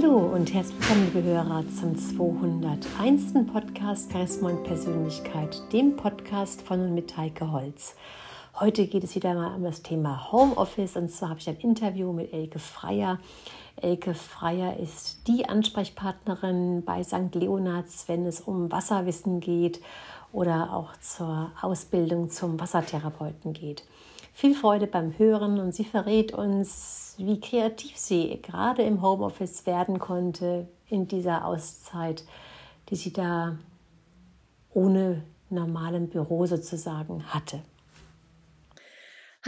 Hallo und herzlich willkommen, liebe Hörer, zum 201. Podcast Charisma und Persönlichkeit, dem Podcast von und mit Heike Holz. Heute geht es wieder mal um das Thema Homeoffice und zwar habe ich ein Interview mit Elke Freier. Elke Freier ist die Ansprechpartnerin bei St. Leonards, wenn es um Wasserwissen geht oder auch zur Ausbildung zum Wassertherapeuten geht. Viel Freude beim Hören und sie verrät uns, wie kreativ sie gerade im Homeoffice werden konnte in dieser Auszeit, die sie da ohne normalen Büro sozusagen hatte.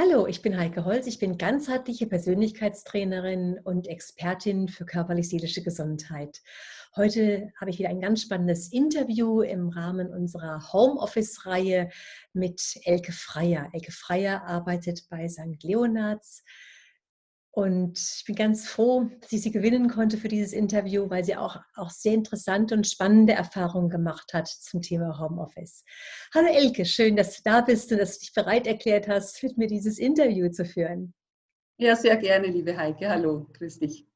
Hallo, ich bin Heike Holz. Ich bin ganzheitliche Persönlichkeitstrainerin und Expertin für körperlich-seelische Gesundheit. Heute habe ich wieder ein ganz spannendes Interview im Rahmen unserer Homeoffice-Reihe mit Elke Freier. Elke Freier arbeitet bei St. Leonards. Und ich bin ganz froh, dass ich sie gewinnen konnte für dieses Interview, weil sie auch, auch sehr interessante und spannende Erfahrungen gemacht hat zum Thema Homeoffice. Hallo Elke, schön, dass du da bist und dass du dich bereit erklärt hast, mit mir dieses Interview zu führen. Ja, sehr gerne, liebe Heike. Hallo, grüß dich.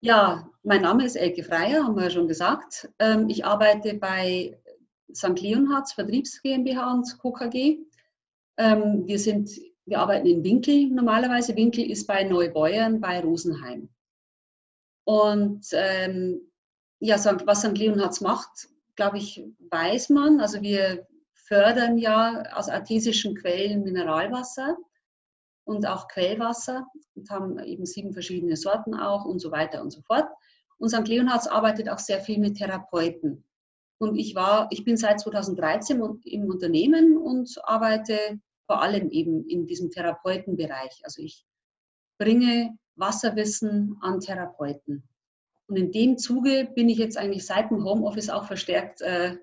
Ja, mein Name ist Elke Freier, haben wir ja schon gesagt. Ähm, ich arbeite bei St. Leonhards Vertriebs GmbH und Co. KG. Ähm, wir, sind, wir arbeiten in Winkel normalerweise. Winkel ist bei Neubeuern bei Rosenheim. Und ähm, ja, was St. Leonhards macht, glaube ich, weiß man. Also wir fördern ja aus artesischen Quellen Mineralwasser und auch Quellwasser und haben eben sieben verschiedene Sorten auch und so weiter und so fort. Und St. Leonhards arbeitet auch sehr viel mit Therapeuten. Und ich war, ich bin seit 2013 im Unternehmen und arbeite vor allem eben in diesem Therapeutenbereich. Also ich bringe Wasserwissen an Therapeuten. Und in dem Zuge bin ich jetzt eigentlich seit dem Homeoffice auch verstärkt äh,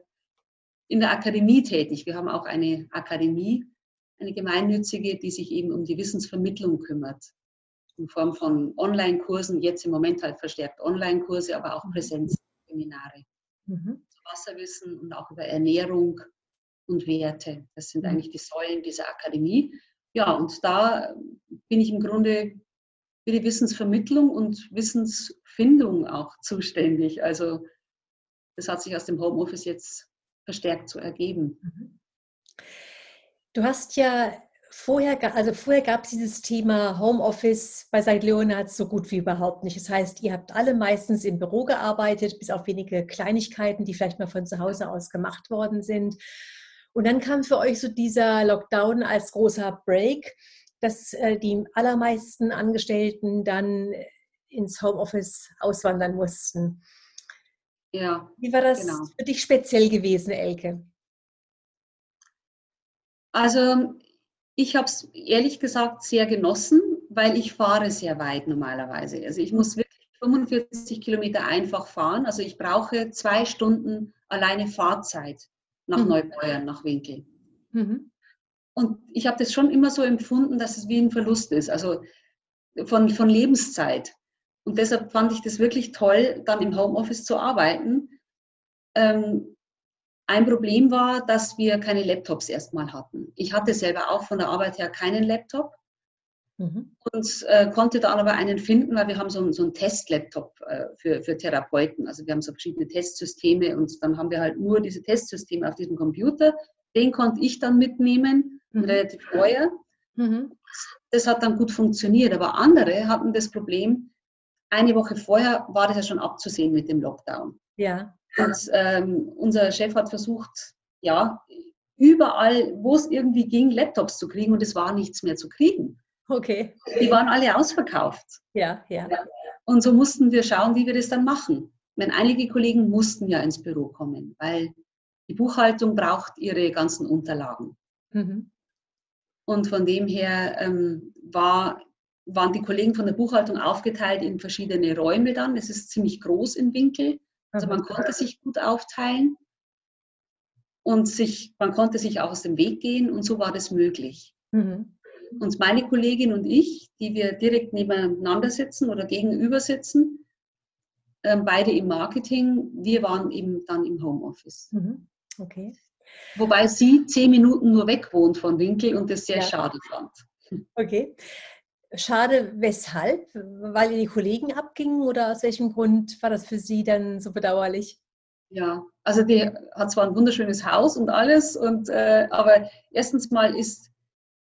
in der Akademie tätig. Wir haben auch eine Akademie, eine gemeinnützige, die sich eben um die Wissensvermittlung kümmert. In Form von Online-Kursen, jetzt im Moment halt verstärkt Online-Kurse, aber auch Präsenzseminare. Mhm. Wasserwissen und auch über Ernährung und Werte. Das sind mhm. eigentlich die Säulen dieser Akademie. Ja, und da bin ich im Grunde für die Wissensvermittlung und Wissensfindung auch zuständig. Also das hat sich aus dem Homeoffice jetzt verstärkt zu ergeben. Mhm. Du hast ja vorher, also vorher gab es dieses Thema Homeoffice bei St. Leonard so gut wie überhaupt nicht. Das heißt, ihr habt alle meistens im Büro gearbeitet, bis auf wenige Kleinigkeiten, die vielleicht mal von zu Hause aus gemacht worden sind. Und dann kam für euch so dieser Lockdown als großer Break, dass äh, die allermeisten Angestellten dann ins Homeoffice auswandern mussten. Ja. Wie war das genau. für dich speziell gewesen, Elke? Also ich habe es ehrlich gesagt sehr genossen, weil ich fahre sehr weit normalerweise. Also ich muss wirklich 45 Kilometer einfach fahren. Also ich brauche zwei Stunden alleine Fahrzeit nach mhm. Neubeuern, nach Winkel. Mhm. Und ich habe das schon immer so empfunden, dass es wie ein Verlust ist, also von, von Lebenszeit. Und deshalb fand ich das wirklich toll, dann im Homeoffice zu arbeiten, ähm, ein Problem war, dass wir keine Laptops erstmal hatten. Ich hatte selber auch von der Arbeit her keinen Laptop mhm. und äh, konnte dann aber einen finden, weil wir haben so, so einen Test-Laptop äh, für, für Therapeuten. Also wir haben so verschiedene Testsysteme und dann haben wir halt nur diese Testsysteme auf diesem Computer. Den konnte ich dann mitnehmen, mhm. relativ vorher. Mhm. Das hat dann gut funktioniert, aber andere hatten das Problem, eine Woche vorher war das ja schon abzusehen mit dem Lockdown. Ja. Und ähm, unser Chef hat versucht, ja, überall, wo es irgendwie ging, Laptops zu kriegen und es war nichts mehr zu kriegen. Okay. Die waren alle ausverkauft. Ja, ja. Und so mussten wir schauen, wie wir das dann machen. Denn einige Kollegen mussten ja ins Büro kommen, weil die Buchhaltung braucht ihre ganzen Unterlagen. Mhm. Und von dem her ähm, war, waren die Kollegen von der Buchhaltung aufgeteilt in verschiedene Räume dann. Es ist ziemlich groß im Winkel. Also man konnte sich gut aufteilen und sich, man konnte sich auch aus dem Weg gehen und so war das möglich. Mhm. Und meine Kollegin und ich, die wir direkt nebeneinander sitzen oder gegenüber sitzen, ähm, beide im Marketing, wir waren eben dann im Homeoffice. Mhm. Okay. Wobei sie zehn Minuten nur weg wohnt von Winkel und das sehr ja. schade fand. Okay. schade, weshalb? Weil ihr die Kollegen abgingen oder aus welchem Grund war das für Sie dann so bedauerlich? Ja, also die hat zwar ein wunderschönes Haus und alles, und, äh, aber erstens mal ist,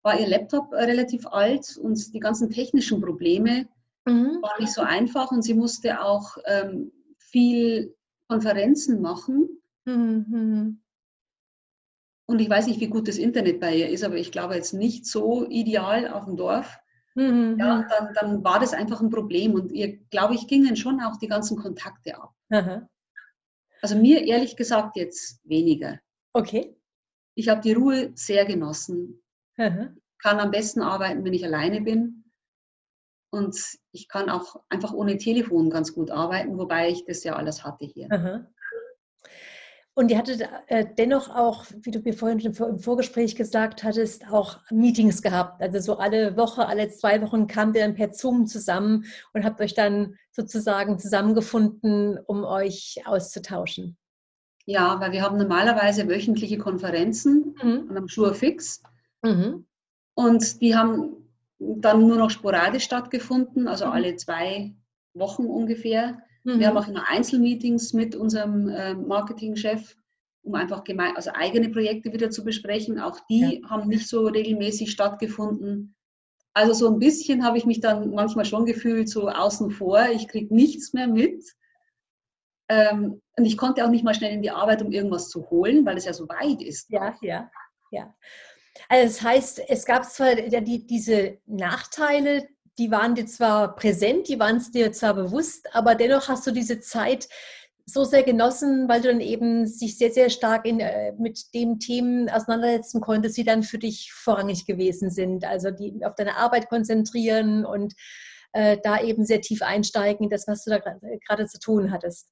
war ihr Laptop relativ alt und die ganzen technischen Probleme mhm. waren nicht so einfach und sie musste auch ähm, viel Konferenzen machen. Mhm. mhm. Und ich weiß nicht, wie gut das Internet bei ihr ist, aber ich glaube jetzt nicht so ideal auf dem Dorf. Mhm. Ja, dann, dann, war das einfach ein Problem und ihr, glaube ich, gingen schon auch die ganzen Kontakte ab. Aha. Also mir ehrlich gesagt jetzt weniger. Okay. Ich habe die Ruhe sehr genossen. Aha. Kann am besten arbeiten, wenn ich alleine bin. Und ich kann auch einfach ohne Telefon ganz gut arbeiten, wobei ich das ja alles hatte hier. Aha. Und ihr hattet äh, dennoch auch, wie du mir vorhin im Vorgespräch gesagt hattest, auch Meetings gehabt. Also so alle Woche, alle zwei Wochen kamt ihr dann per Zoom zusammen und habt euch dann sozusagen zusammengefunden, um euch auszutauschen. Ja, weil wir haben normalerweise wöchentliche Konferenzen mhm. einem Schuhe fix. Mhm. Und die haben dann nur noch sporadisch stattgefunden, also mhm. alle zwei Wochen ungefähr. Mhm. Wir haben auch immer Einzelmeetings mit unserem äh, Marketingchef, um einfach gemein, also eigene Projekte wieder zu besprechen. Auch die ja. haben nicht so regelmäßig stattgefunden. Also so ein bisschen habe ich mich dann manchmal schon gefühlt, so außen vor. Ich kriege nichts mehr mit. Ähm, und ich konnte auch nicht mal schnell in die Arbeit, um irgendwas zu holen, weil es ja so weit ist. Ja, ja, ja. Also das heißt, es gab zwar die, diese Nachteile, die waren dir zwar präsent, die waren es dir zwar bewusst, aber dennoch hast du diese Zeit so sehr genossen, weil du dann eben sich sehr, sehr stark in, äh, mit den Themen auseinandersetzen konntest, die dann für dich vorrangig gewesen sind. Also die auf deine Arbeit konzentrieren und äh, da eben sehr tief einsteigen in das, was du da gerade zu tun hattest.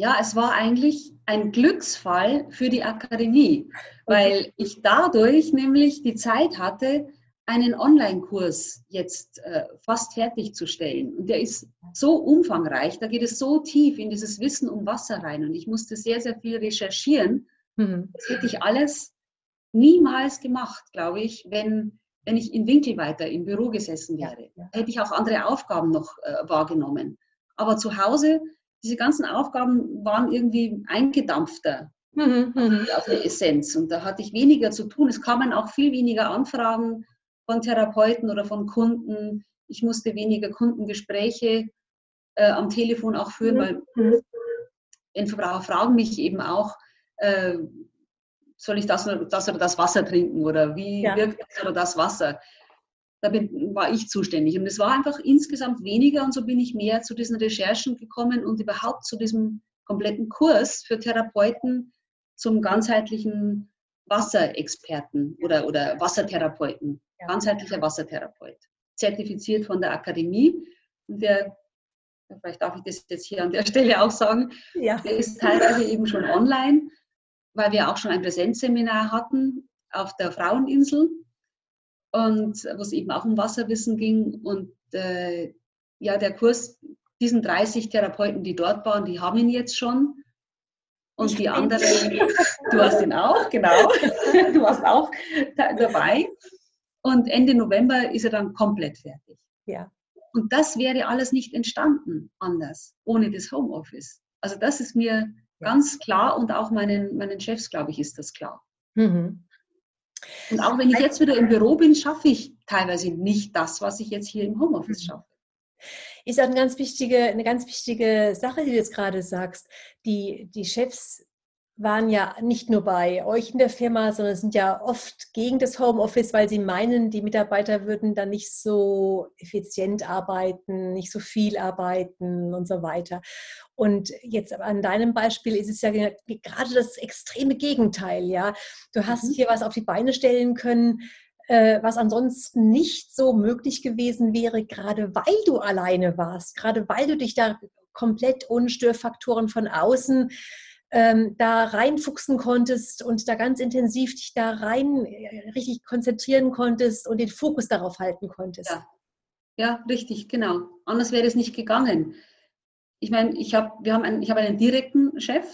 Ja, es war eigentlich ein Glücksfall für die Akademie, weil ich dadurch nämlich die Zeit hatte, einen Online-Kurs jetzt äh, fast fertigzustellen. Und der ist so umfangreich, da geht es so tief in dieses Wissen um Wasser rein. Und ich musste sehr, sehr viel recherchieren. Mhm. Das hätte ich alles niemals gemacht, glaube ich, wenn, wenn ich in Winkel weiter im Büro gesessen wäre. Ja. Hätte ich auch andere Aufgaben noch äh, wahrgenommen. Aber zu Hause, diese ganzen Aufgaben waren irgendwie eingedampfter. Mhm, mhm. auf die Essenz. Und da hatte ich weniger zu tun. Es kamen auch viel weniger Anfragen von Therapeuten oder von Kunden. Ich musste weniger Kundengespräche äh, am Telefon auch führen, mhm. weil. Endverbraucher fragen mich eben auch, äh, soll ich das, das oder das Wasser trinken oder wie ja. wirkt das oder das Wasser? Da bin, war ich zuständig. Und es war einfach insgesamt weniger und so bin ich mehr zu diesen Recherchen gekommen und überhaupt zu diesem kompletten Kurs für Therapeuten zum ganzheitlichen Wasserexperten oder, oder Wassertherapeuten ja. ganzheitlicher Wassertherapeut, zertifiziert von der Akademie. Und der, vielleicht darf ich das jetzt hier an der Stelle auch sagen, ja. der ist teilweise eben schon online, weil wir auch schon ein Präsenzseminar hatten auf der Fraueninsel und wo es eben auch um Wasserwissen ging. Und äh, ja, der Kurs, diesen 30 Therapeuten, die dort waren, die haben ihn jetzt schon. Und die anderen, du hast ihn auch, genau. Du warst auch dabei. Und Ende November ist er dann komplett fertig. Ja. Und das wäre alles nicht entstanden anders, ohne das Homeoffice. Also das ist mir ja. ganz klar und auch meinen, meinen Chefs, glaube ich, ist das klar. Mhm. Und auch wenn ich jetzt wieder im Büro bin, schaffe ich teilweise nicht das, was ich jetzt hier im Homeoffice mhm. schaffe. Ist auch eine ganz wichtige, eine ganz wichtige Sache, die du jetzt gerade sagst. Die, die Chefs waren ja nicht nur bei euch in der Firma, sondern sind ja oft gegen das Homeoffice, weil sie meinen, die Mitarbeiter würden dann nicht so effizient arbeiten, nicht so viel arbeiten und so weiter. Und jetzt an deinem Beispiel ist es ja gerade das extreme Gegenteil, ja. Du hast mhm. hier was auf die Beine stellen können, äh, was ansonsten nicht so möglich gewesen wäre, gerade weil du alleine warst, gerade weil du dich da komplett ohne Störfaktoren von außen ähm, da reinfuchsen konntest und da ganz intensiv dich da rein äh, richtig konzentrieren konntest und den Fokus darauf halten konntest. Ja, ja richtig, genau. Anders wäre es nicht gegangen. Ich meine, ich habe, wir haben einen, ich habe einen direkten Chef,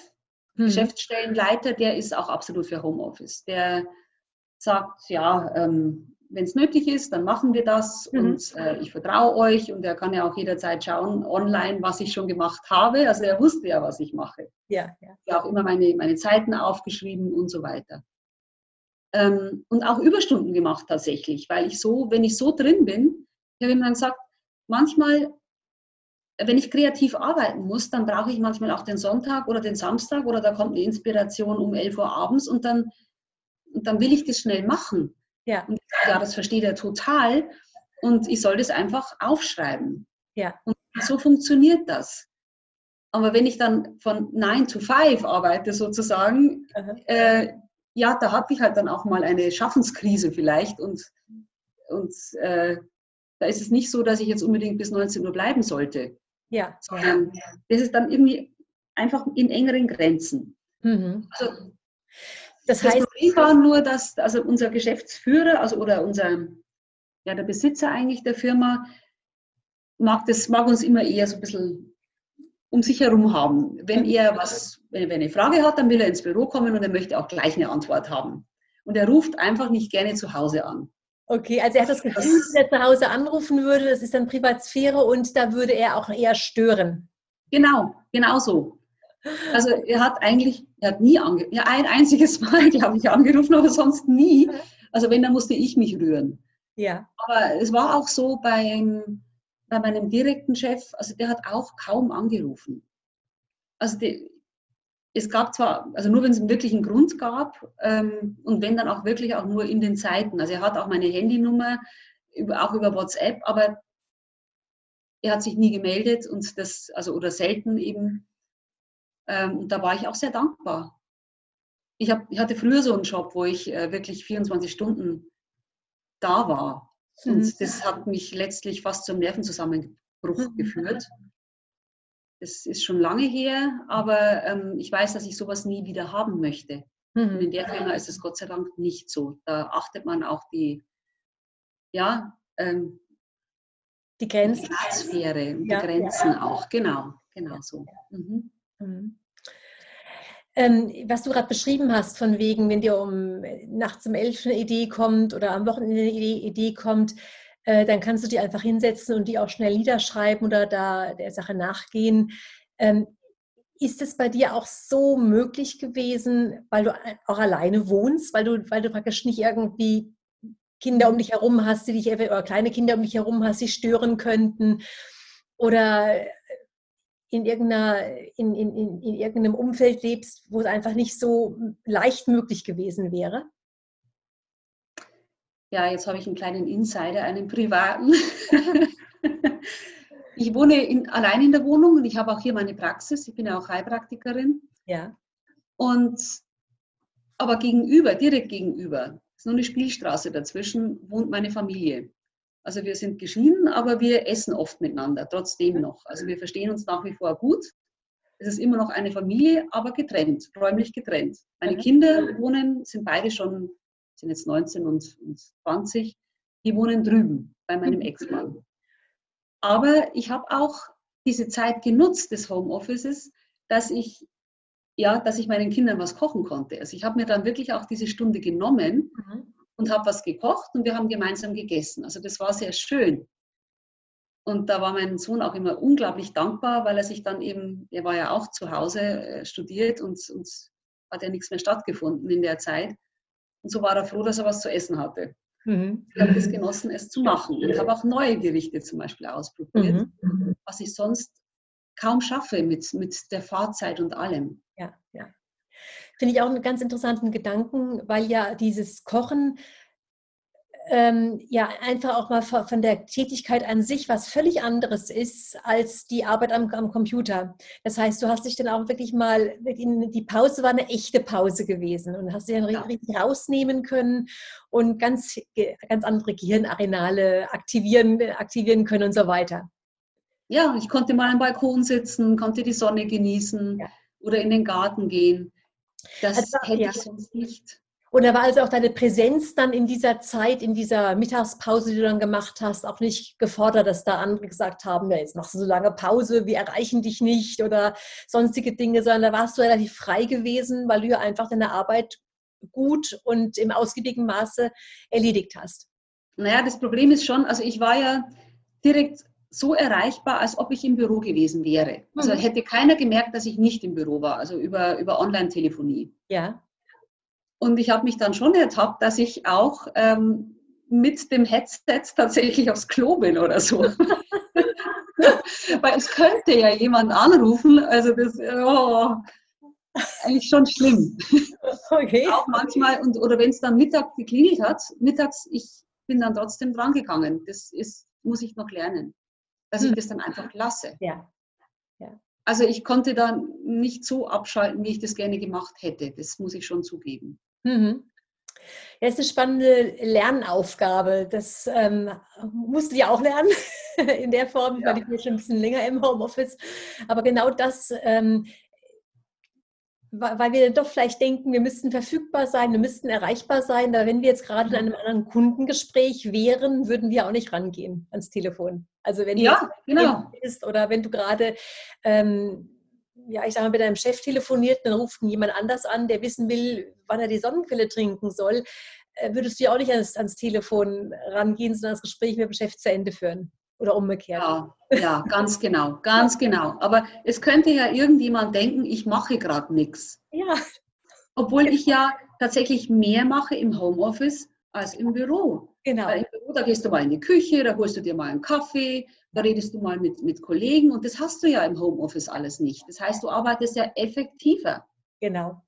hm. Geschäftsstellenleiter, der ist auch absolut für Homeoffice. Der sagt, ja, ähm, wenn es nötig ist, dann machen wir das mhm. und äh, ich vertraue euch und er kann ja auch jederzeit schauen online, was ich schon gemacht habe. Also er wusste ja, was ich mache. Ja, ja. ja auch immer meine, meine Zeiten aufgeschrieben und so weiter. Ähm, und auch Überstunden gemacht tatsächlich, weil ich so, wenn ich so drin bin, ich habe ihm dann gesagt, manchmal, wenn ich kreativ arbeiten muss, dann brauche ich manchmal auch den Sonntag oder den Samstag oder da kommt eine Inspiration um 11 Uhr abends und dann, und dann will ich das schnell machen. Ja. Und ja, das versteht er total. Und ich soll das einfach aufschreiben. Ja. Und so funktioniert das. Aber wenn ich dann von 9 to 5 arbeite sozusagen, äh, ja, da hatte ich halt dann auch mal eine Schaffenskrise vielleicht und, und äh, da ist es nicht so, dass ich jetzt unbedingt bis 19 Uhr bleiben sollte. Ja. Sondern das ist dann irgendwie einfach in engeren Grenzen. Mhm. Also das, heißt, das Problem war nur, dass also unser Geschäftsführer, also oder unser, ja, der Besitzer eigentlich der Firma, mag, das, mag uns immer eher so ein bisschen um sich herum haben. Wenn er was, wenn er eine Frage hat, dann will er ins Büro kommen und er möchte auch gleich eine Antwort haben. Und er ruft einfach nicht gerne zu Hause an. Okay, also er hat das Gefühl, dass er zu Hause anrufen würde, das ist dann Privatsphäre und da würde er auch eher stören. Genau, genau so. Also er hat eigentlich, er hat nie angerufen, ja, ein einziges Mal, glaube ich, angerufen, aber sonst nie. Also wenn, dann musste ich mich rühren. Ja. Aber es war auch so beim, bei meinem direkten Chef, also der hat auch kaum angerufen. Also die, es gab zwar, also nur wenn es einen wirklichen Grund gab ähm, und wenn dann auch wirklich auch nur in den Zeiten. Also er hat auch meine Handynummer, auch über WhatsApp, aber er hat sich nie gemeldet und das, also oder selten eben. Ähm, und da war ich auch sehr dankbar. Ich, hab, ich hatte früher so einen Job, wo ich äh, wirklich 24 Stunden da war. Und mhm. das hat mich letztlich fast zum Nervenzusammenbruch mhm. geführt. Das ist schon lange her, aber ähm, ich weiß, dass ich sowas nie wieder haben möchte. Mhm. Und in der Firma ist es Gott sei Dank nicht so. Da achtet man auch die, ja, ähm, die Grenzen. Die Sphäre, ja. die Grenzen ja. auch, genau, genau so. Mhm. Mhm. Ähm, was du gerade beschrieben hast, von wegen, wenn dir um nachts um elf eine Idee kommt oder am Wochenende eine Idee kommt, äh, dann kannst du die einfach hinsetzen und die auch schnell Lieder schreiben oder da der Sache nachgehen. Ähm, ist es bei dir auch so möglich gewesen, weil du auch alleine wohnst, weil du, weil du praktisch nicht irgendwie Kinder um dich herum hast, die dich oder kleine Kinder um dich herum hast, die stören könnten? Oder in, irgendeiner, in, in, in, in irgendeinem Umfeld lebst, wo es einfach nicht so leicht möglich gewesen wäre? Ja, jetzt habe ich einen kleinen Insider, einen privaten. ich wohne in, allein in der Wohnung und ich habe auch hier meine Praxis. Ich bin ja auch Heilpraktikerin. Ja. Und aber gegenüber, direkt gegenüber, ist nur eine Spielstraße dazwischen, wohnt meine Familie. Also wir sind geschieden, aber wir essen oft miteinander, trotzdem noch. Also wir verstehen uns nach wie vor gut. Es ist immer noch eine Familie, aber getrennt, räumlich getrennt. Meine mhm. Kinder wohnen, sind beide schon, sind jetzt 19 und, und 20, die wohnen drüben bei meinem mhm. Ex-Mann. Aber ich habe auch diese Zeit genutzt des Homeoffices, dass ich ja, dass ich meinen Kindern was kochen konnte. Also ich habe mir dann wirklich auch diese Stunde genommen mhm und habe was gekocht und wir haben gemeinsam gegessen. Also das war sehr schön. Und da war mein Sohn auch immer unglaublich dankbar, weil er sich dann eben, er war ja auch zu Hause äh, studiert und, und hat ja nichts mehr stattgefunden in der Zeit. Und so war er froh, dass er was zu essen hatte. Mhm. Ich habe es genossen, es zu machen und habe auch neue Gerichte zum Beispiel ausprobiert, mhm. was ich sonst kaum schaffe mit, mit der Fahrzeit und allem. Ja, ja. Finde ich auch einen ganz interessanten Gedanken, weil ja dieses Kochen ähm, ja einfach auch mal von der Tätigkeit an sich was völlig anderes ist als die Arbeit am, am Computer. Das heißt, du hast dich dann auch wirklich mal, die Pause war eine echte Pause gewesen und hast dich dann ja. richtig rausnehmen können und ganz, ganz andere Gehirnarenale aktivieren, aktivieren können und so weiter. Ja, ich konnte mal am Balkon sitzen, konnte die Sonne genießen ja. oder in den Garten gehen. Das also, hätte ja. ich sonst nicht. Und da war also auch deine Präsenz dann in dieser Zeit, in dieser Mittagspause, die du dann gemacht hast, auch nicht gefordert, dass da andere gesagt haben, ja, jetzt machst du so lange Pause, wir erreichen dich nicht oder sonstige Dinge, sondern da warst du relativ frei gewesen, weil du ja einfach deine Arbeit gut und im ausgiebigen Maße erledigt hast. Naja, das Problem ist schon, also ich war ja direkt so erreichbar, als ob ich im Büro gewesen wäre. Also mhm. hätte keiner gemerkt, dass ich nicht im Büro war, also über, über Online-Telefonie. Ja. Und ich habe mich dann schon ertappt, dass ich auch ähm, mit dem Headset tatsächlich aufs Klo bin oder so. Weil es könnte ja jemand anrufen, also das oh, eigentlich schon schlimm. Okay. Auch manchmal, und, oder wenn es dann Mittag geklingelt hat, mittags, ich bin dann trotzdem drangegangen. Das ist, muss ich noch lernen dass ich hm. das dann einfach lasse. Ja. ja. Also ich konnte dann nicht so abschalten, wie ich das gerne gemacht hätte. Das muss ich schon zugeben. Mhm. Ja, ist eine spannende Lernaufgabe. Das ähm, musst du ja auch lernen in der Form, ja. weil ich bin schon ein bisschen länger im Homeoffice. Aber genau das ähm, weil wir doch vielleicht denken, wir müssten verfügbar sein, wir müssten erreichbar sein. Da wenn wir jetzt gerade in einem anderen Kundengespräch wären, würden wir auch nicht rangehen ans Telefon. Also wenn ja, du genau. bist oder wenn du gerade ähm, ja, ich sage mal, mit deinem Chef telefoniert, dann ruft ihn jemand anders an, der wissen will, wann er die Sonnenquelle trinken soll, äh, würdest du ja auch nicht ans, ans Telefon rangehen, sondern das Gespräch mit dem Chef zu Ende führen. Oder umgekehrt. Ja, ja, ganz genau, ganz genau. Aber es könnte ja irgendjemand denken, ich mache gerade nichts. Ja. Obwohl ich ja tatsächlich mehr mache im Homeoffice als im Büro. Genau. Weil im da gehst du mal in die Küche, da holst du dir mal einen Kaffee, da redest du mal mit, mit Kollegen und das hast du ja im Homeoffice alles nicht. Das heißt, du arbeitest ja effektiver. Genau.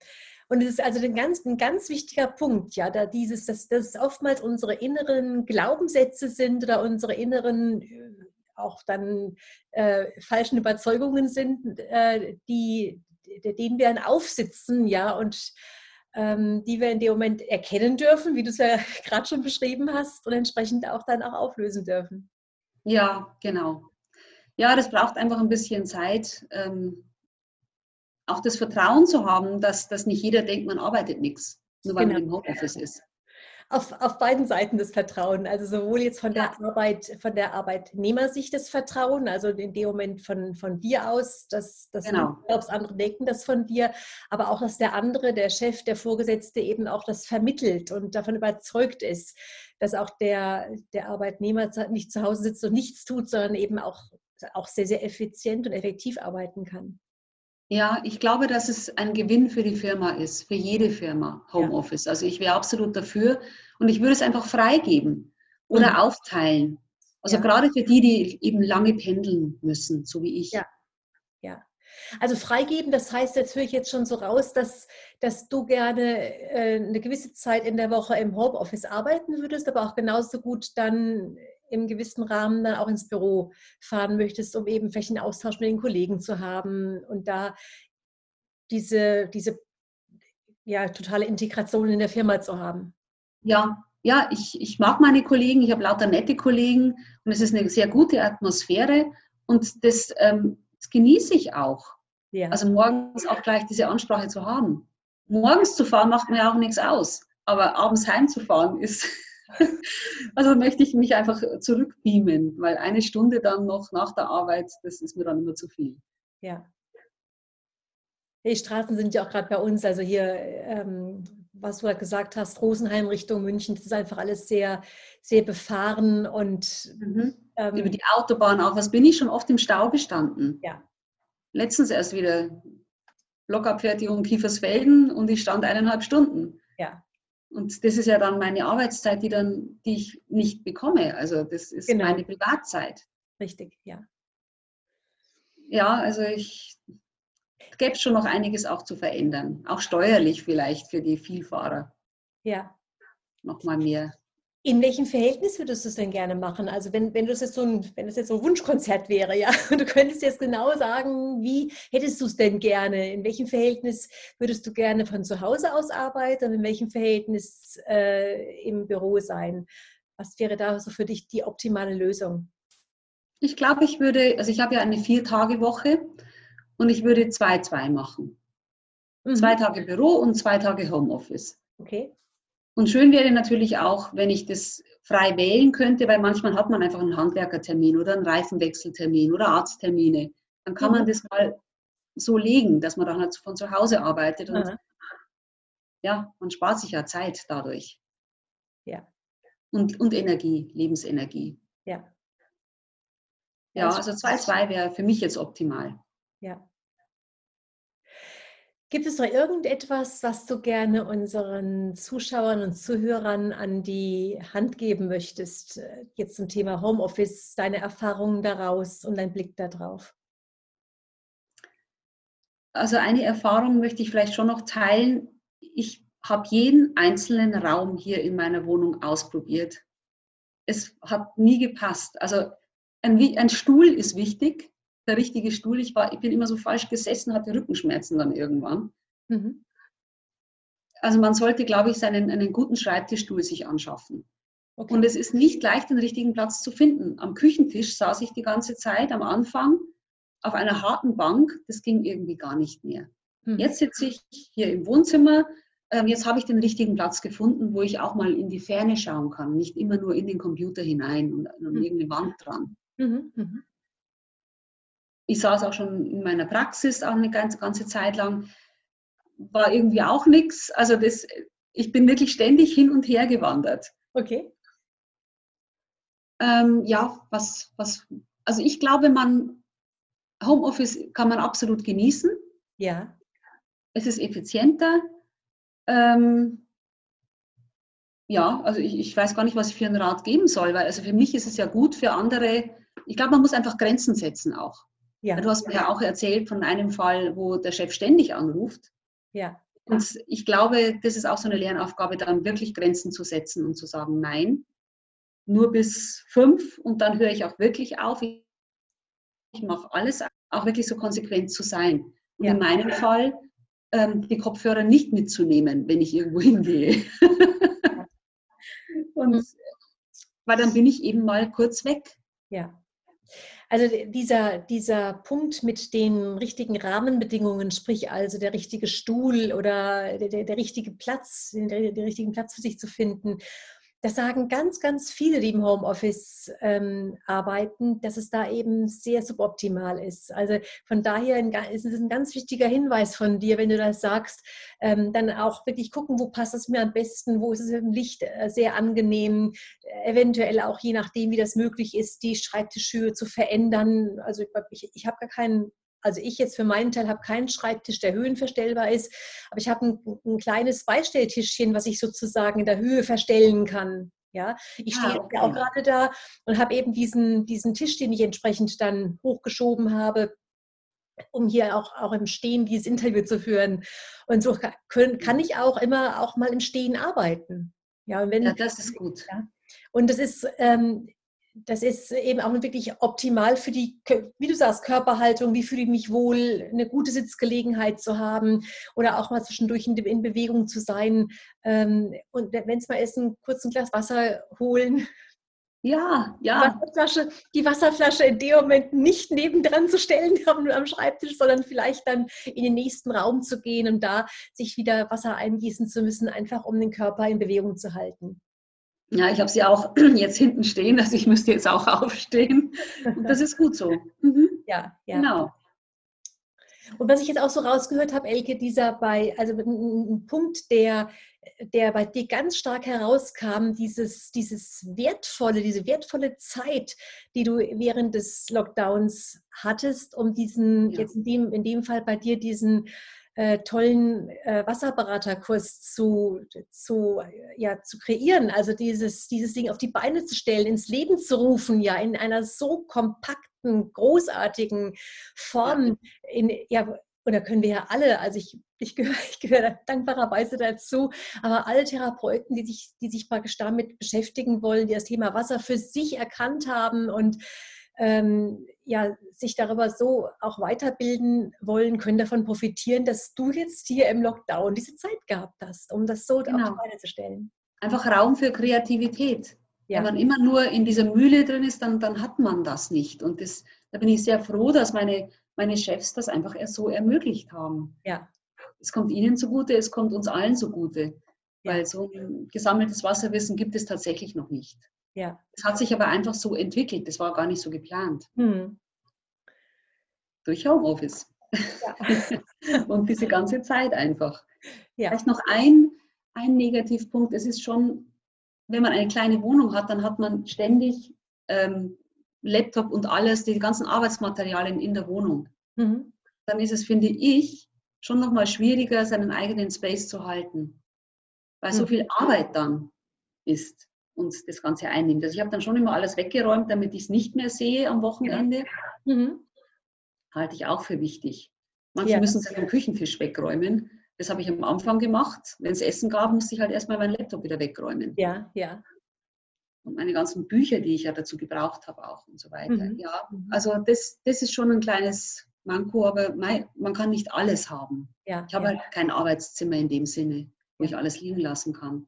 Und es ist also ein ganz, ein ganz wichtiger Punkt, ja, da dieses, dass das oftmals unsere inneren Glaubenssätze sind oder unsere inneren äh, auch dann äh, falschen Überzeugungen sind, äh, die, denen wir dann aufsitzen, ja, und die wir in dem Moment erkennen dürfen, wie du es ja gerade schon beschrieben hast, und entsprechend auch dann auch auflösen dürfen. Ja, genau. Ja, das braucht einfach ein bisschen Zeit. Ähm, auch das Vertrauen zu haben, dass, dass nicht jeder denkt, man arbeitet nichts, nur weil genau. man im Homeoffice ist. Auf, auf beiden Seiten das Vertrauen, also sowohl jetzt von der Arbeit, von der Arbeitnehmersicht das Vertrauen, also in dem Moment von, von dir aus, dass, dass genau. du glaubst, andere denken das von dir, aber auch, dass der andere, der Chef, der Vorgesetzte eben auch das vermittelt und davon überzeugt ist, dass auch der, der Arbeitnehmer nicht zu Hause sitzt und nichts tut, sondern eben auch, auch sehr, sehr effizient und effektiv arbeiten kann. Ja, ich glaube, dass es ein Gewinn für die Firma ist, für jede Firma, Homeoffice. Ja. Also ich wäre absolut dafür und ich würde es einfach freigeben oder mhm. aufteilen. Also ja. gerade für die, die eben lange pendeln müssen, so wie ich. Ja, ja. Also freigeben, das heißt, jetzt höre ich jetzt schon so raus, dass, dass du gerne äh, eine gewisse Zeit in der Woche im Homeoffice arbeiten würdest, aber auch genauso gut dann im gewissen Rahmen dann auch ins Büro fahren möchtest, um eben Flächenaustausch mit den Kollegen zu haben und da diese, diese ja, totale Integration in der Firma zu haben. Ja, ja, ich, ich mag meine Kollegen, ich habe lauter nette Kollegen und es ist eine sehr gute Atmosphäre und das, ähm, das genieße ich auch. Ja. Also morgens auch gleich diese Ansprache zu haben. Morgens zu fahren macht mir auch nichts aus, aber abends heimzufahren ist Also möchte ich mich einfach zurückbeamen, weil eine Stunde dann noch nach der Arbeit, das ist mir dann immer zu viel. Ja. Die Straßen sind ja auch gerade bei uns, also hier, ähm, was du gerade gesagt hast, Rosenheim Richtung München, das ist einfach alles sehr, sehr befahren und mhm. ähm, über die Autobahn auch. Was bin ich schon oft im Stau gestanden? Ja. Letztens erst wieder Blockabfertigung Kiefersfelden und ich stand eineinhalb Stunden. Ja. Und das ist ja dann meine Arbeitszeit, die, dann, die ich nicht bekomme. Also das ist genau. meine Privatzeit. Richtig, ja. Ja, also ich gäbe schon noch einiges auch zu verändern. Auch steuerlich vielleicht für die Vielfahrer. Ja. Nochmal mehr in welchem Verhältnis würdest du es denn gerne machen? Also wenn, wenn das jetzt so ein, wenn das jetzt so ein Wunschkonzert wäre, ja, und du könntest jetzt genau sagen, wie hättest du es denn gerne? In welchem Verhältnis würdest du gerne von zu Hause aus arbeiten und in welchem Verhältnis äh, im Büro sein? Was wäre da so für dich die optimale Lösung? Ich glaube, ich würde, also ich habe ja eine Vier-Tage-Woche und ich würde zwei, zwei machen. Mhm. Zwei Tage Büro und zwei Tage Homeoffice. Okay. Und schön wäre natürlich auch, wenn ich das frei wählen könnte, weil manchmal hat man einfach einen Handwerkertermin oder einen Reifenwechseltermin oder Arzttermine. Dann kann man mhm. das mal so legen, dass man dann halt von zu Hause arbeitet. Und ja, man spart sich ja Zeit dadurch. Ja. und, und Energie, Lebensenergie. Ja. Ja, also 2-2 wäre für mich jetzt optimal. Ja. Gibt es noch irgendetwas, was du gerne unseren Zuschauern und Zuhörern an die Hand geben möchtest, äh, jetzt zum Thema Homeoffice, deine Erfahrungen daraus und dein Blick darauf? Also eine Erfahrung möchte ich vielleicht schon noch teilen. Ich habe jeden einzelnen Raum hier in meiner Wohnung ausprobiert. Es hat nie gepasst. Also ein, ein Stuhl ist wichtig, der richtige Stuhl. Ich, war, ich bin immer so falsch gesessen, hatte Rückenschmerzen dann irgendwann. Mhm. Also man sollte, glaube ich, seinen, einen guten Schreibtischstuhl sich anschaffen. Okay. Und es ist nicht leicht, den richtigen Platz zu finden. Am Küchentisch saß ich die ganze Zeit am Anfang auf einer harten Bank. Das ging irgendwie gar nicht mehr. Mhm. Jetzt sitze ich hier im Wohnzimmer. Ähm, jetzt habe ich den richtigen Platz gefunden, wo ich auch mal in die Ferne schauen kann, nicht immer nur in den Computer hinein und an mhm. irgendeine Wand dran. Mhm. Ich saß auch schon in meiner Praxis auch eine ganze, ganze Zeit lang, war irgendwie auch nichts. Also das, ich bin wirklich ständig hin und her gewandert. Okay. Ähm, ja, was, was, also ich glaube, man, Homeoffice kann man absolut genießen. Ja. Es ist effizienter. Ähm, ja, also ich, ich weiß gar nicht, was ich für einen Rat geben soll, weil also für mich ist es ja gut, für andere, ich glaube, man muss einfach Grenzen setzen auch. Ja. Du hast mir ja auch erzählt von einem Fall, wo der Chef ständig anruft. Ja. Und ich glaube, das ist auch so eine Lernaufgabe, dann wirklich Grenzen zu setzen und zu sagen, nein, nur bis fünf und dann höre ich auch wirklich auf. Ich mache alles, auch wirklich so konsequent zu sein. Und ja. in meinem Fall ähm, die Kopfhörer nicht mitzunehmen, wenn ich irgendwo hingehe. und mhm. weil dann bin ich eben mal kurz weg. Ja. Also dieser, dieser Punkt mit den richtigen Rahmenbedingungen, sprich also der richtige Stuhl oder der, der richtige Platz, den, den richtigen Platz für sich zu finden das sagen ganz, ganz viele, die im Homeoffice ähm, arbeiten, dass es da eben sehr suboptimal ist. Also von daher ist es ein ganz wichtiger Hinweis von dir, wenn du das sagst, ähm, dann auch wirklich gucken, wo passt es mir am besten, wo ist es im Licht äh, sehr angenehm, eventuell auch je nachdem, wie das möglich ist, die Schreibtischhöhe zu verändern. Also ich, ich habe gar keinen also ich jetzt für meinen Teil habe keinen Schreibtisch, der höhenverstellbar ist, aber ich habe ein, ein, kleines Beistelltischchen, was ich sozusagen in der Höhe verstellen kann. Ja, ich ah, stehe okay. auch gerade da und habe eben diesen, diesen Tisch, den ich entsprechend dann hochgeschoben habe, um hier auch, auch im Stehen dieses Interview zu führen. Und so kann, kann ich auch immer auch mal im Stehen arbeiten. Ja, und wenn, ja das ist gut. Ja, und das ist, ähm, das ist eben auch wirklich optimal für die, wie du sagst, Körperhaltung, wie fühle ich mich wohl, eine gute Sitzgelegenheit zu haben oder auch mal zwischendurch in, Bewegung zu sein. Ähm, und wenn es mal ist, ein kurzes Glas Wasser holen. Ja, ja. Die Wasserflasche, die Wasserflasche in dem Moment nicht nebendran zu stellen am Schreibtisch, sondern vielleicht dann in den nächsten Raum zu gehen und da sich wieder Wasser eingießen zu müssen, einfach um den Körper in Bewegung zu halten. Ja, ich habe sie auch jetzt hinten stehen, also ich müsste jetzt auch aufstehen. Und das ist gut so. Mhm. Ja, ja. Genau. Und was ich jetzt auch so rausgehört habe, Elke, dieser bei, also ein, Punkt, der, der bei dir ganz stark herauskam, dieses, dieses wertvolle, diese wertvolle Zeit, die du während des Lockdowns hattest, um diesen, ja. jetzt in dem, in dem Fall bei dir diesen äh, tollen äh, Wasserberaterkurs zu, zu, ja, zu kreieren, also dieses, dieses Ding auf die Beine zu stellen, ins Leben zu rufen, ja, in einer so kompakten, großartigen Form, in, ja, und da können wir ja alle, also ich, ich gehöre, ich gehöre dankbarerweise dazu, aber alle Therapeuten, die sich, die sich praktisch damit beschäftigen wollen, die das Thema Wasser für sich erkannt haben und ähm, ja, sich darüber so auch weiterbilden wollen, können davon profitieren, dass du jetzt hier im Lockdown diese Zeit gehabt hast, um das so genau. auf die Beine zu stellen. Einfach Raum für Kreativität. Ja. Wenn man immer nur in dieser Mühle drin ist, dann, dann hat man das nicht. Und das, da bin ich sehr froh, dass meine, meine Chefs das einfach so ermöglicht haben. Ja. Es kommt ihnen zugute, es kommt uns allen zugute. Ja. Weil so ein gesammeltes Wasserwissen gibt es tatsächlich noch nicht. Ja. Es hat sich aber einfach so entwickelt. Das war gar nicht so geplant. Hm. Durch Homeoffice. Ja. und diese ganze Zeit einfach. Ja. Vielleicht noch ein, ein Negativpunkt. Es ist schon wenn man eine kleine Wohnung hat, dann hat man ständig ähm, Laptop und alles, die ganzen Arbeitsmaterialien in der Wohnung. Mhm. Dann ist es, finde ich, schon nochmal schwieriger, seinen eigenen Space zu halten, weil mhm. so viel Arbeit dann ist und das Ganze einnimmt. Also ich habe dann schon immer alles weggeräumt, damit ich es nicht mehr sehe am Wochenende. Ja. Mhm. Halte ich auch für wichtig. Manche ja. müssen seinen Küchenfisch wegräumen. Das habe ich am Anfang gemacht. Wenn es Essen gab, musste ich halt erstmal meinen Laptop wieder wegräumen. Ja, ja. Und meine ganzen Bücher, die ich ja dazu gebraucht habe, auch und so weiter. Mhm. Ja, mhm. also das, das ist schon ein kleines Manko, aber man kann nicht alles haben. Ja, ich habe ja. halt kein Arbeitszimmer in dem Sinne, wo ich alles liegen lassen kann.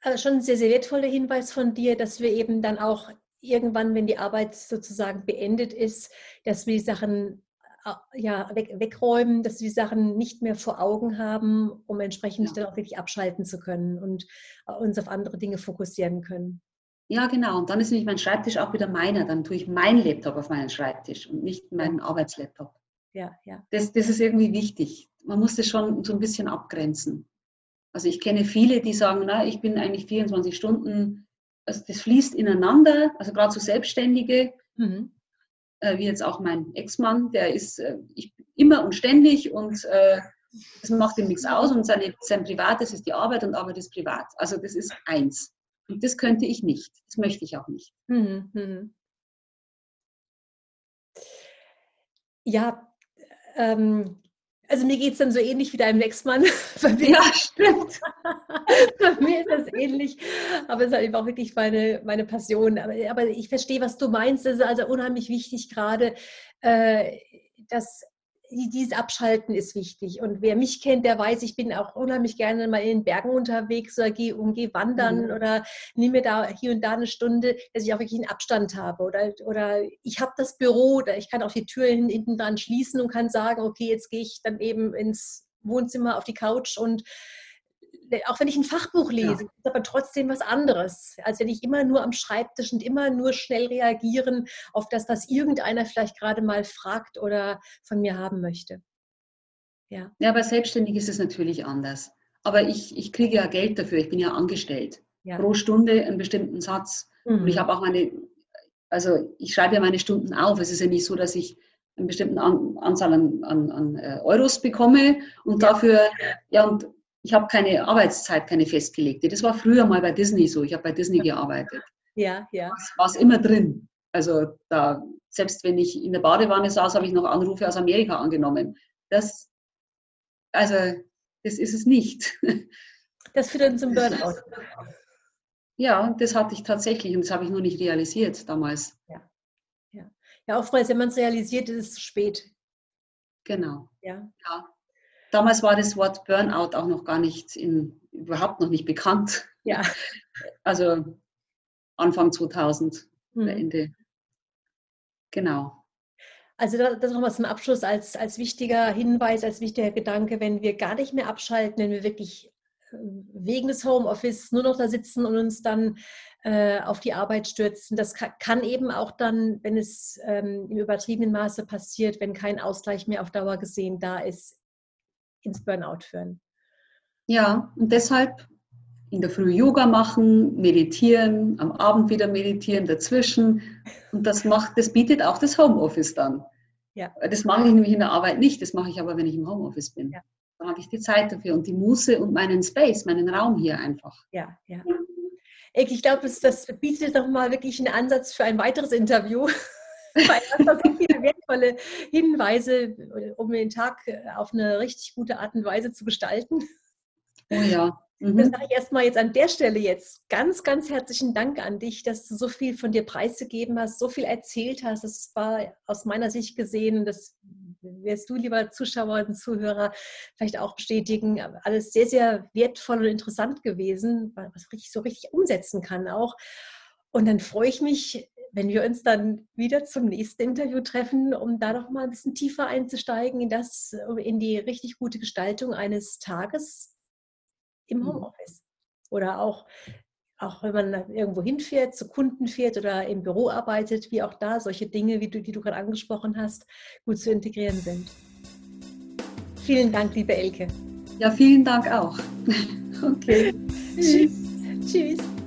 Also schon ein sehr, sehr wertvoller Hinweis von dir, dass wir eben dann auch irgendwann, wenn die Arbeit sozusagen beendet ist, dass wir die Sachen äh, ja, weg, wegräumen, dass wir die Sachen nicht mehr vor Augen haben, um entsprechend ja. dann auch wirklich abschalten zu können und äh, uns auf andere Dinge fokussieren können. Ja, genau. Und dann ist nämlich mein Schreibtisch auch wieder meiner. Dann tue ich meinen Laptop auf meinen Schreibtisch und nicht meinen Arbeitslaptop. Ja, ja. Das, das ist irgendwie wichtig. Man muss das schon so ein bisschen abgrenzen. Also ich kenne viele, die sagen, na, ich bin eigentlich 24 Stunden, also das fließt ineinander, also gerade so Selbstständige, mhm. äh, wie jetzt auch mein Ex-Mann, der ist äh, ich, immer und ständig und äh, das macht ihm nichts aus und seine, sein Privates ist die Arbeit und Arbeit ist privat. Also das ist eins. Und das könnte ich nicht. Das möchte ich auch nicht. Mhm, mhm. Ja, ähm, also mir geht es dann so ähnlich wie deinem Ex-Mann. Ja, stimmt. Bei mir ist das ähnlich, aber es ist halt eben auch wirklich meine, meine Passion. Aber, aber ich verstehe, was du meinst. Es ist also unheimlich wichtig gerade, äh, dass dieses Abschalten ist wichtig. Und wer mich kennt, der weiß, ich bin auch unheimlich gerne mal in den Bergen unterwegs oder gehe umgehe wandern mhm. oder nehme mir da hier und da eine Stunde, dass ich auch wirklich einen Abstand habe. Oder, oder ich habe das Büro oder ich kann auch die Tür hinten dran schließen und kann sagen, okay, jetzt gehe ich dann eben ins Wohnzimmer auf die Couch und auch wenn ich ein Fachbuch lese, ja. ist aber trotzdem was anderes, als wenn ich immer nur am Schreibtisch und immer nur schnell reagieren auf das, was irgendeiner vielleicht gerade mal fragt oder von mir haben möchte. Ja, ja aber selbstständig ist es natürlich anders. Aber ich, ich kriege ja Geld dafür, ich bin ja angestellt. Ja. Pro Stunde einen bestimmten Satz. Mhm. Und ich mhm. habe auch meine, also ich schreibe ja meine Stunden auf. Es ist ja nicht so, dass ich eine bestimmte Anzahl an, an, an äh, Euros bekomme und ja. dafür, ja, und ich habe keine Arbeitszeit, keine festgelegte. Das war früher mal bei Disney so. Ich habe bei Disney gearbeitet. Ja, ja. War es immer drin. Also da, selbst wenn ich in der Badewanne saß, habe ich noch Anrufe aus Amerika angenommen. Das, also, das ist es nicht. Das führt dann zum Burnout. Ja, das hatte ich tatsächlich und das habe ich nur nicht realisiert damals. Ja, ja. ja oftmals, wenn man es realisiert, ist es zu spät. Genau. Ja. ja. Damals war das Wort Burnout auch noch gar nicht in, überhaupt noch nicht bekannt. Ja. Also Anfang 2000, mhm. Ende. Genau. Also das nochmal zum Abschluss als, als wichtiger Hinweis, als wichtiger Gedanke, wenn wir gar nicht mehr abschalten, wenn wir wirklich äh, wegen des Homeoffice nur noch da sitzen und uns dann äh, auf die Arbeit stürzen. Das kann, kann, eben auch dann, wenn es ähm, im übertriebenen Maße passiert, wenn kein Ausgleich mehr auf Dauer gesehen da ist, ins Burnout führen. Ja, und deshalb in der Früh Yoga machen, meditieren, am Abend wieder meditieren, dazwischen. Und das macht, das bietet auch das Homeoffice dann. Ja. Das mache ich nämlich in der Arbeit nicht, das mache ich aber, wenn ich im Homeoffice bin. Ja. Dann habe ich die Zeit dafür und die Muße und meinen Space, meinen Raum hier einfach. Ja, ja. Ich glaube, das, das bietet nochmal wirklich einen Ansatz für ein weiteres Interview. Weil das so viele wertvolle Hinweise, um den Tag auf eine richtig gute Art und Weise zu gestalten. Oh ja. Mhm. Das sage ich erstmal jetzt an der Stelle jetzt ganz, ganz herzlichen Dank an dich, dass du so viel von dir preisgegeben hast, so viel erzählt hast. Das war aus meiner Sicht gesehen, das wirst du, lieber Zuschauer und Zuhörer, vielleicht auch bestätigen, alles sehr, sehr wertvoll und interessant gewesen, was ich so richtig umsetzen kann auch. Und dann freue ich mich, wenn wir uns dann wieder zum nächsten Interview treffen, um da noch mal ein bisschen tiefer einzusteigen in das, in die richtig gute Gestaltung eines Tages im mhm. Homeoffice. Oder auch, auch wenn man irgendwo hinfährt, zu Kunden fährt oder im Büro arbeitet, wie auch da solche Dinge, wie du, die du gerade angesprochen hast, gut zu integrieren sind. Vielen Dank, liebe Elke. Ja, vielen Dank auch. Okay. Tschüss. Tschüss.